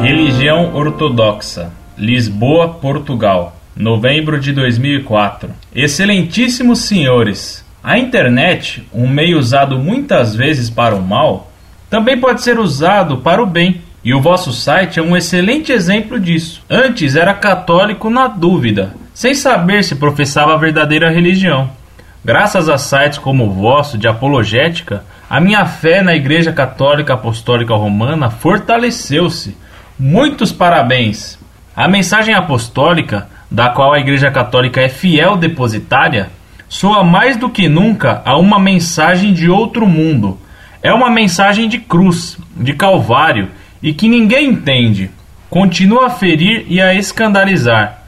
Religião Ortodoxa, Lisboa, Portugal, novembro de 2004. Excelentíssimos senhores, a internet, um meio usado muitas vezes para o mal, também pode ser usado para o bem. E o vosso site é um excelente exemplo disso. Antes era católico na dúvida, sem saber se professava a verdadeira religião. Graças a sites como o vosso de apologética, a minha fé na Igreja Católica Apostólica Romana fortaleceu-se. Muitos parabéns! A mensagem apostólica, da qual a Igreja Católica é fiel depositária, soa mais do que nunca a uma mensagem de outro mundo. É uma mensagem de cruz, de calvário, e que ninguém entende. Continua a ferir e a escandalizar.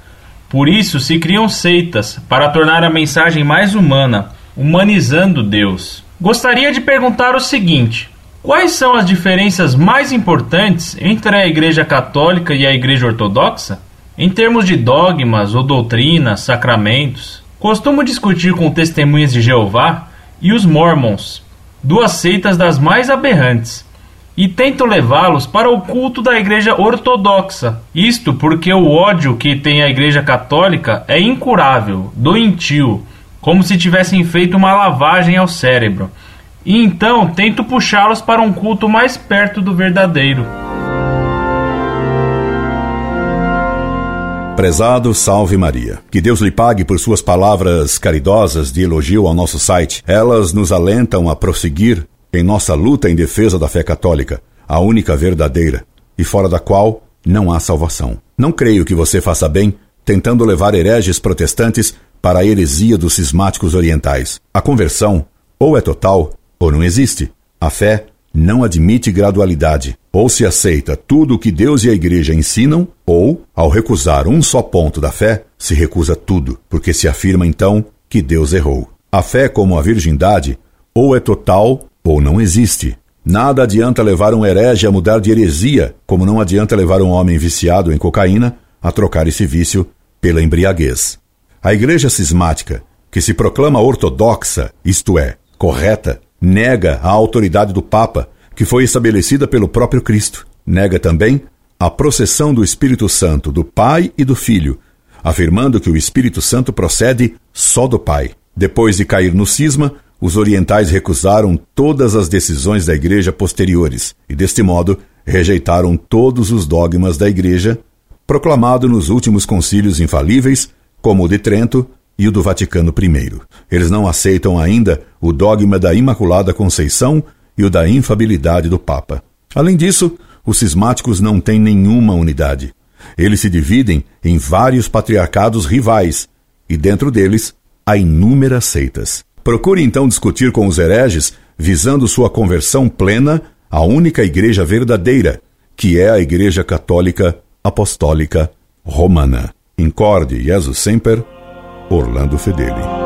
Por isso se criam seitas para tornar a mensagem mais humana, humanizando Deus. Gostaria de perguntar o seguinte: quais são as diferenças mais importantes entre a Igreja Católica e a Igreja Ortodoxa? Em termos de dogmas ou doutrinas, sacramentos, costumo discutir com testemunhas de Jeová e os Mormons, duas seitas das mais aberrantes e tento levá-los para o culto da Igreja Ortodoxa. Isto porque o ódio que tem a Igreja Católica é incurável, doentio, como se tivessem feito uma lavagem ao cérebro. E então tento puxá-los para um culto mais perto do verdadeiro. Prezado Salve Maria. Que Deus lhe pague por suas palavras caridosas de elogio ao nosso site. Elas nos alentam a prosseguir em nossa luta em defesa da fé católica, a única verdadeira, e fora da qual não há salvação. Não creio que você faça bem tentando levar hereges protestantes para a heresia dos cismáticos orientais. A conversão ou é total ou não existe. A fé não admite gradualidade. Ou se aceita tudo o que Deus e a Igreja ensinam, ou, ao recusar um só ponto da fé, se recusa tudo, porque se afirma então que Deus errou. A fé, como a virgindade, ou é total ou não existe. Nada adianta levar um herege a mudar de heresia, como não adianta levar um homem viciado em cocaína a trocar esse vício pela embriaguez. A igreja cismática, que se proclama ortodoxa, isto é, correta, nega a autoridade do Papa, que foi estabelecida pelo próprio Cristo. Nega também a processão do Espírito Santo do Pai e do Filho, afirmando que o Espírito Santo procede só do Pai. Depois de cair no cisma, os orientais recusaram todas as decisões da Igreja posteriores e, deste modo, rejeitaram todos os dogmas da Igreja, proclamado nos últimos concílios infalíveis, como o de Trento e o do Vaticano I. Eles não aceitam ainda o dogma da Imaculada Conceição e o da infabilidade do Papa. Além disso, os cismáticos não têm nenhuma unidade. Eles se dividem em vários patriarcados rivais, e dentro deles há inúmeras seitas. Procure então discutir com os hereges, visando sua conversão plena à única igreja verdadeira, que é a Igreja Católica Apostólica Romana. Incorde Jesus Semper, Orlando Fedeli.